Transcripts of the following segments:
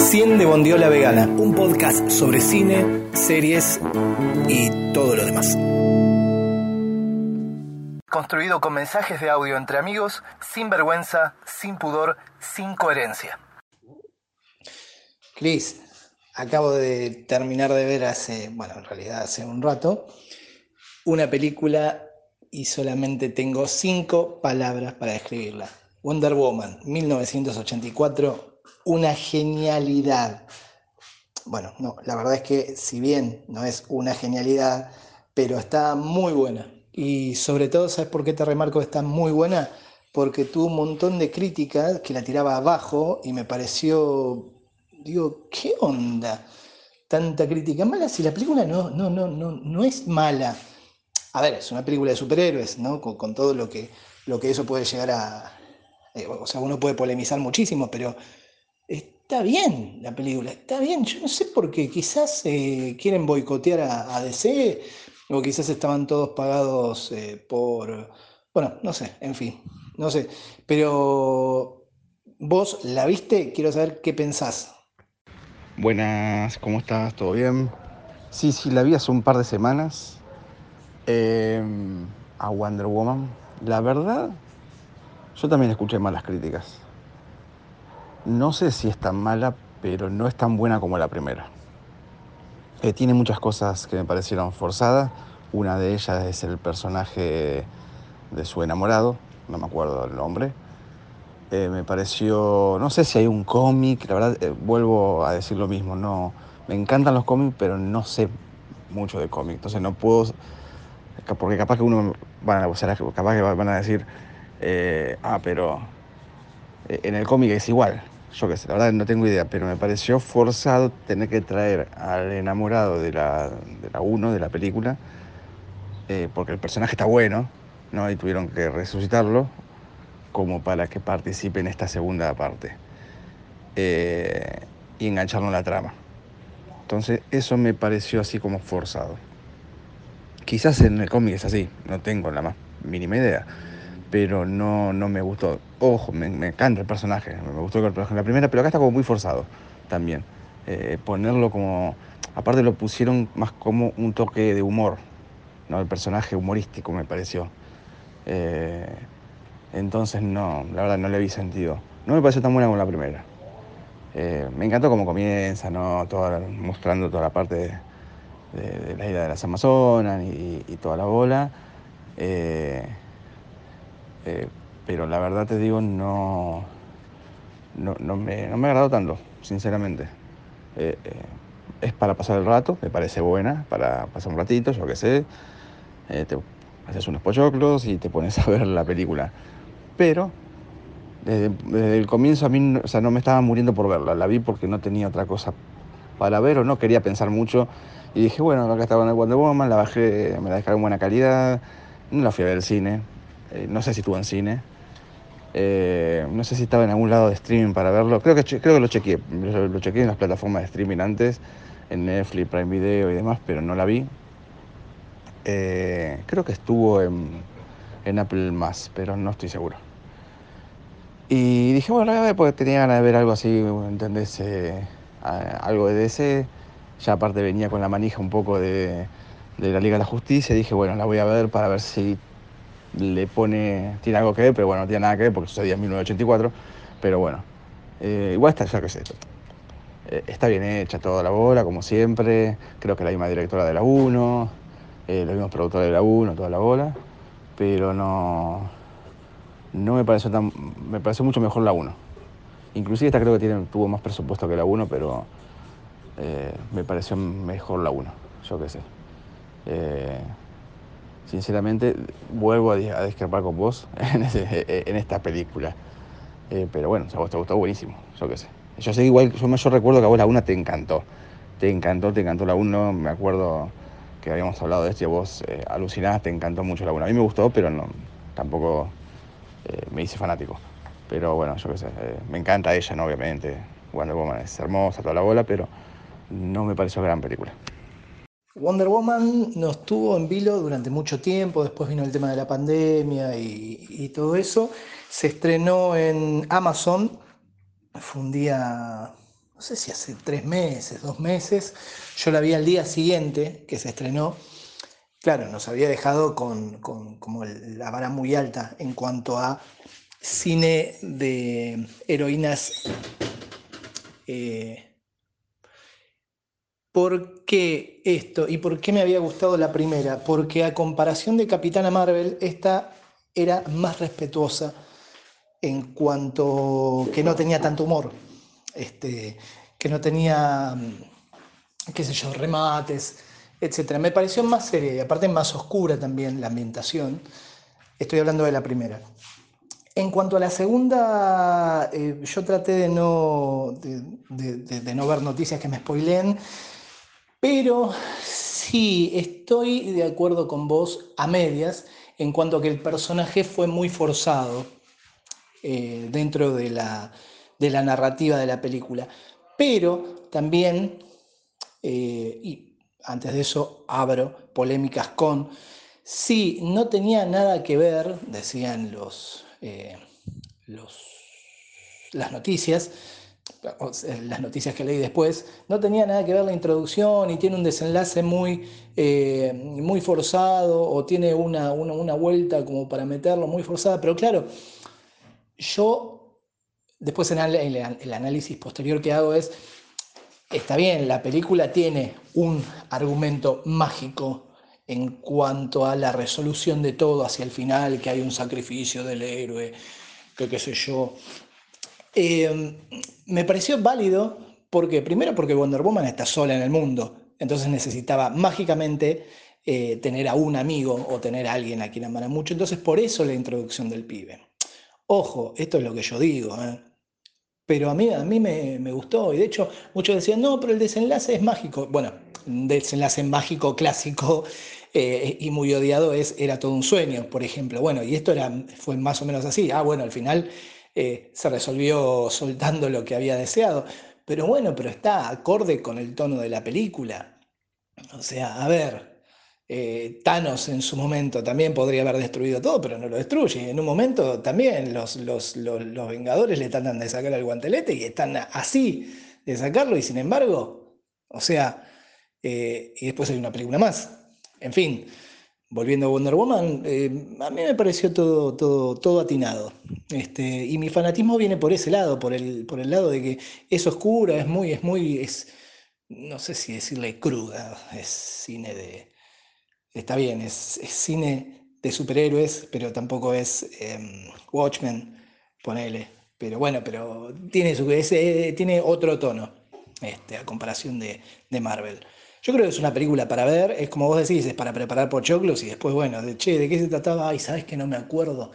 Cien de Bondiola Vegana, un podcast sobre cine, series y todo lo demás. Construido con mensajes de audio entre amigos, sin vergüenza, sin pudor, sin coherencia. Cris, acabo de terminar de ver hace, bueno, en realidad hace un rato, una película y solamente tengo cinco palabras para describirla. Wonder Woman, 1984, una genialidad. Bueno, no, la verdad es que si bien no es una genialidad, pero está muy buena. Y sobre todo, ¿sabes por qué te remarco que está muy buena? Porque tuvo un montón de críticas que la tiraba abajo y me pareció, digo, ¿qué onda? Tanta crítica mala si la película no, no, no, no, no es mala. A ver, es una película de superhéroes, ¿no? Con, todo lo que, lo que eso puede llegar a, eh, o sea, uno puede polemizar muchísimo, pero está bien la película, está bien. Yo no sé por qué, quizás eh, quieren boicotear a, DC, o quizás estaban todos pagados eh, por. Bueno, no sé, en fin, no sé. Pero vos la viste, quiero saber qué pensás. Buenas, ¿cómo estás? ¿Todo bien? Sí, sí, la vi hace un par de semanas. a Wonder Woman. La verdad, yo también escuché malas críticas. No sé si es tan mala, pero no es tan buena como la primera. Eh, tiene muchas cosas que me parecieron forzadas. Una de ellas es el personaje de su enamorado, no me acuerdo el nombre. Eh, me pareció, no sé si hay un cómic, la verdad eh, vuelvo a decir lo mismo, no, me encantan los cómics, pero no sé mucho de cómics, entonces no puedo, porque capaz que uno, capaz que van a decir, eh, ah, pero eh, en el cómic es igual. Yo qué sé, la verdad no tengo idea, pero me pareció forzado tener que traer al enamorado de la 1, de, la película, eh, porque el personaje está bueno, ¿no? Y tuvieron que resucitarlo como para que participe en esta segunda parte y engancharlo en la trama. Entonces eso me pareció así como forzado. Quizás en el cómic es así, no tengo la más mínima idea pero no, no me gustó. Ojo, me, encanta el personaje, me gustó el personaje la primera, pero acá está como muy forzado también. Eh, ponerlo como, aparte lo pusieron más como un toque de humor, ¿no? El personaje humorístico me pareció. Eh, entonces no, la verdad no le vi sentido. No me pareció tan buena como la primera. Eh, me encantó cómo comienza, ¿no? mostrando toda la parte de, la isla de las Amazonas y toda la bola. Eh, pero la verdad te digo, no, no, me, no me agradó tanto, sinceramente. Eh, eh, es para pasar el rato, me parece buena, para pasar un ratito, yo qué sé. te haces unos pochoclos y te pones a ver la película. Pero desde, el comienzo a mí o sea, no me estaba muriendo por verla, la vi porque no tenía otra cosa para ver o no quería pensar mucho. Y dije, bueno, acá estaba en el Wonder Woman, la bajé, me la dejaron en buena calidad, no la fui a ver al cine, eh, no sé si estuvo en cine. Eh, no sé si estaba en algún lado de streaming para verlo. Creo que, creo que lo chequeé. Lo, chequeé en las plataformas de streaming antes, en Netflix, Prime Video y demás, pero no la vi. Eh, creo que estuvo en, en Apple más, pero no estoy seguro. Y dije, bueno, la porque tenía ganas de ver algo así, ¿entendés? algo de DC. Ya aparte venía con la manija un poco de, de la Liga de la Justicia. Dije, bueno, la voy a ver para ver si le pone, tiene algo que ver, pero bueno, no tiene nada que ver porque sucedía en 1984, pero bueno, eh, igual está, ya que sé, eh, está bien hecha toda la bola, como siempre, creo que la misma directora de la 1, eh, los mismos productores de la 1, toda la bola, pero no, no me pareció tan, me pareció mucho mejor la 1. Inclusive esta creo que tuvo más presupuesto que la 1, pero me pareció mejor la 1, yo qué sé sinceramente vuelvo a, discrepar con vos en, esta película. Eh, pero bueno, a vos te gustó buenísimo, yo qué sé. Yo sé igual, yo, yo recuerdo que a vos la 1 te encantó. Te encantó, te encantó la 1, me acuerdo que habíamos hablado de esto y vos eh, alucinás, te encantó mucho la 1. A mí me gustó, pero no, tampoco eh, me hice fanático. Pero bueno, yo qué sé, me encanta ella, ¿no? Obviamente. Wonder Woman es hermosa, toda la bola, pero no me pareció gran película. Wonder Woman no estuvo en vilo durante mucho tiempo, después vino el tema de la pandemia y, todo eso. Se estrenó en Amazon fue un día, no sé si hace tres meses, dos meses, yo la vi al día siguiente que se estrenó. Claro, nos había dejado con, como la vara muy alta en cuanto a cine de heroínas. Eh, ¿Por qué esto? ¿Y por qué me había gustado la primera? Porque a comparación de Capitana Marvel, esta era más respetuosa en cuanto que no tenía tanto humor, este, que no tenía, mm, qué sé yo, remates, etc. Me pareció más seria y aparte más oscura también la ambientación. Estoy hablando de la primera. En cuanto a la segunda, eh, yo traté de no, de no ver noticias que me spoileen pero sí, estoy de acuerdo con vos a medias en cuanto a que el personaje fue muy forzado eh, dentro de la, narrativa de la película. Pero también, eh, y antes de eso abro polémicas con, si no tenía nada que ver, decían los, eh, los las noticias, las noticias que leí después, no tenía nada que ver la introducción y tiene un desenlace muy, eh, muy forzado o tiene una, una, vuelta como para meterlo muy forzada, pero claro, yo después en el, el análisis posterior que hago es, está bien, la película tiene un argumento mágico en cuanto a la resolución de todo hacia el final, que hay un sacrificio del héroe, que qué sé yo, eh, me pareció válido porque, primero porque Wonder Woman está sola en el mundo, entonces necesitaba mágicamente eh, tener a un amigo o tener a alguien a quien amara mucho, entonces por eso la introducción del pibe. Ojo, esto es lo que yo digo, ¿eh? pero a mí, a mí me, gustó y de hecho muchos decían, no, pero el desenlace es mágico. Bueno, desenlace mágico clásico y muy odiado es Era todo un sueño, por ejemplo. Bueno, y esto era, fue más o menos así. Ah, bueno, al final eh, se resolvió soltando lo que había deseado. Pero bueno, pero está acorde con el tono de la película. O sea, a ver, eh, Thanos en su momento también podría haber destruido todo, pero no lo destruye. En un momento también los, los, Vengadores le tratan de sacar el guantelete y están así de sacarlo y sin embargo, o sea, eh, y después hay una película más. En fin, volviendo a Wonder Woman, eh, a mí me pareció todo, todo, todo atinado. Este, y mi fanatismo viene por ese lado, por el, por el lado de que es oscura, es muy, es muy, es, no sé si decirle cruda, es cine de, está bien, es, cine de superhéroes, pero tampoco es em, Watchmen, ponele. Pero bueno, pero tiene, su, eh, tiene otro tono, este, a comparación de, de Marvel. Yo creo que es una película para ver, es como vos decís, es para preparar pochoclos y después, bueno, de che, ¿de qué se trataba? Ay, sabes que no me acuerdo.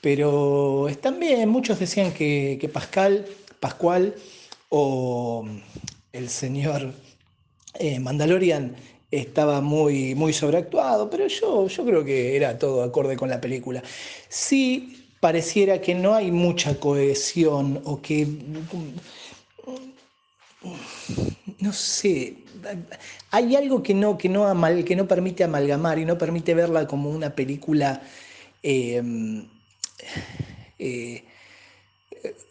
Pero están bien, muchos decían que, Pascal, Pascual o el señor eh, Mandalorian estaba muy, muy sobreactuado, pero yo, yo creo que era todo acorde con la película. Sí pareciera que no hay mucha cohesión o que no sé, hay algo que no, que no, que no permite amalgamar y no permite verla como una película, em, eh,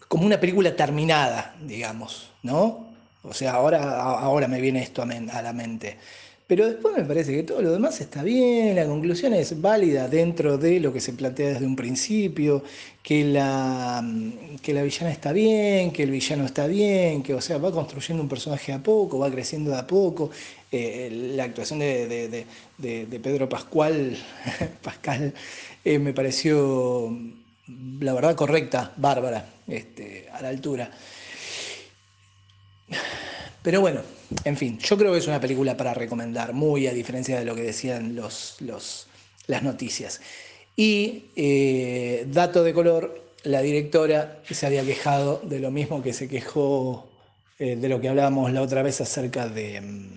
como una película terminada, digamos, ¿no? O sea, ahora, ahora me viene esto a la mente. Pero después me parece que todo lo demás está bien, la conclusión es válida dentro de lo que se plantea desde un principio, que la, que la villana está bien, que el villano está bien, que o sea, va construyendo un personaje a poco, va creciendo de a poco. Eh, la actuación de, Pedro Pascual, Pascal eh, me pareció, la verdad, correcta, bárbara, este, a la altura. Pero bueno, en fin, yo creo que es una película para recomendar, muy a diferencia de lo que decían los, las noticias. Y eh, dato de color, la directora se había quejado de lo mismo que se quejó eh, de lo que hablábamos la otra vez acerca de, mm,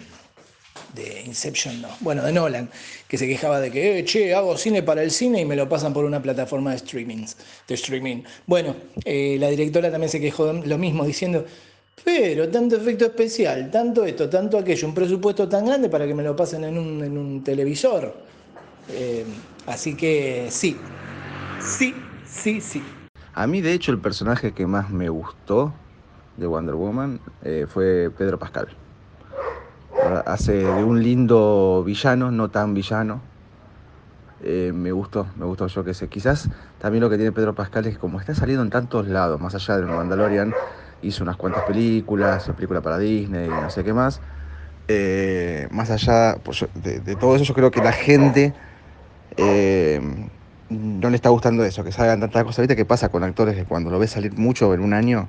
de Inception, no, bueno, de Nolan, que se quejaba de que, eh, che, hago cine para el cine y me lo pasan por una plataforma de, streamings, de streaming. Bueno, la directora también se quejó de lo mismo, diciendo, pero tanto efecto especial, tanto esto, tanto aquello, un presupuesto tan grande para que me lo pasen en un, televisor. Eh, así que sí, sí, sí, sí. A mí de hecho el personaje que más me gustó de Wonder Woman eh, fue Pedro Pascal. Hace de un lindo villano, no tan villano. Eh, me gustó, me gustó yo que sé. Quizás también lo que tiene Pedro Pascal es que como está saliendo en tantos lados, más allá de Mandalorian, hizo unas cuantas películas, película para Disney, y no sé qué más. Eh, más allá pues, de, todo eso, yo creo que la gente no le está gustando eso, que salgan tantas cosas. ¿Viste qué pasa con actores que cuando lo ves salir mucho en un año,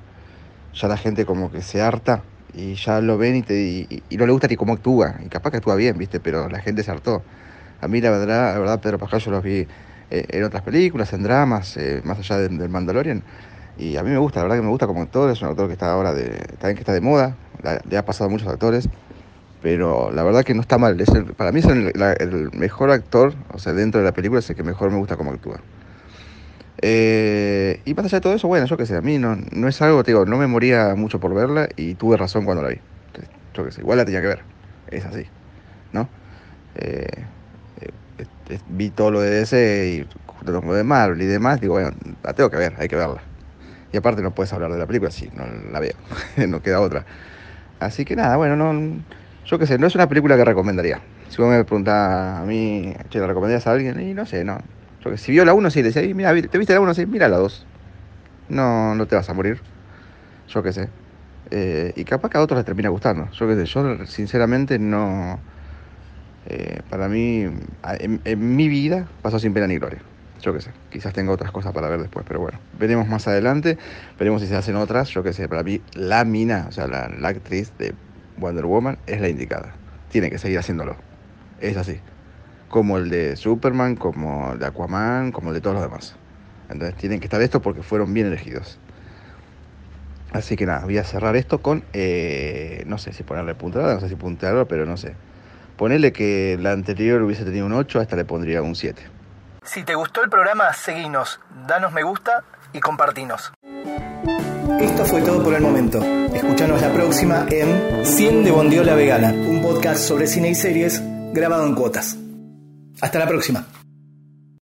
ya la gente como que se harta y ya lo ven y, te, y, no le gusta ni cómo actúa. Y capaz que actúa bien, ¿viste? Pero la gente se hartó. A mí la verdad, la verdad Pedro Pascal yo los vi eh, en otras películas, en dramas, eh, más allá del Mandalorian. Y a mí me gusta, la verdad que me gusta como actor, es un actor que está ahora de, también que está de moda, le ha pasado a muchos actores pero la verdad que no está mal. para mí es el, mejor actor, o sea, dentro de la película es el que mejor me gusta cómo actúa. Eh, y más allá de todo eso, bueno, yo qué sé, a mí no, no es algo, te digo, no me moría mucho por verla y tuve razón cuando la vi. Yo qué sé, igual la tenía que ver, es así, ¿no? Eh, eh, vi todo lo de DC y lo de Marvel y demás, digo, bueno, la tengo que ver, hay que verla. Y aparte no puedes hablar de la película si no la veo, no queda otra. Así que nada, bueno, no yo qué sé, no es una película que recomendaría. Si vos me preguntás a mí, che, ¿la recomendarías a alguien? Y no sé, no. Yo que si vio la 1, sí, le decía, mira, ¿te viste la 1? Sí, mira la 2. No, no te vas a morir. Yo qué sé. Eh, y capaz que a otros les termina gustando. Yo qué sé, yo sinceramente no... Eh, para mí, en, mi vida pasó sin pena ni gloria. Yo qué sé, quizás tenga otras cosas para ver después, pero bueno, veremos más adelante, veremos si se hacen otras. Yo qué sé, para mí la mina, o sea, la, la actriz de Wonder Woman es la indicada. Tiene que seguir haciéndolo. Es así. Como el de Superman, como el de Aquaman, como el de todos los demás. Entonces tienen que estar esto porque fueron bien elegidos. Así que nada, voy a cerrar esto con, eh, no sé si ponerle puntada, no sé si puntearlo, pero no sé. Ponerle que la anterior hubiese tenido un 8, a esta le pondría un 7. Si te gustó el programa, seguinos, danos me gusta y compartinos. Esto fue todo por el momento. Escúchanos la próxima en 100 de Bondiola Vegana, un podcast sobre cine y series grabado en cuotas. Hasta la próxima.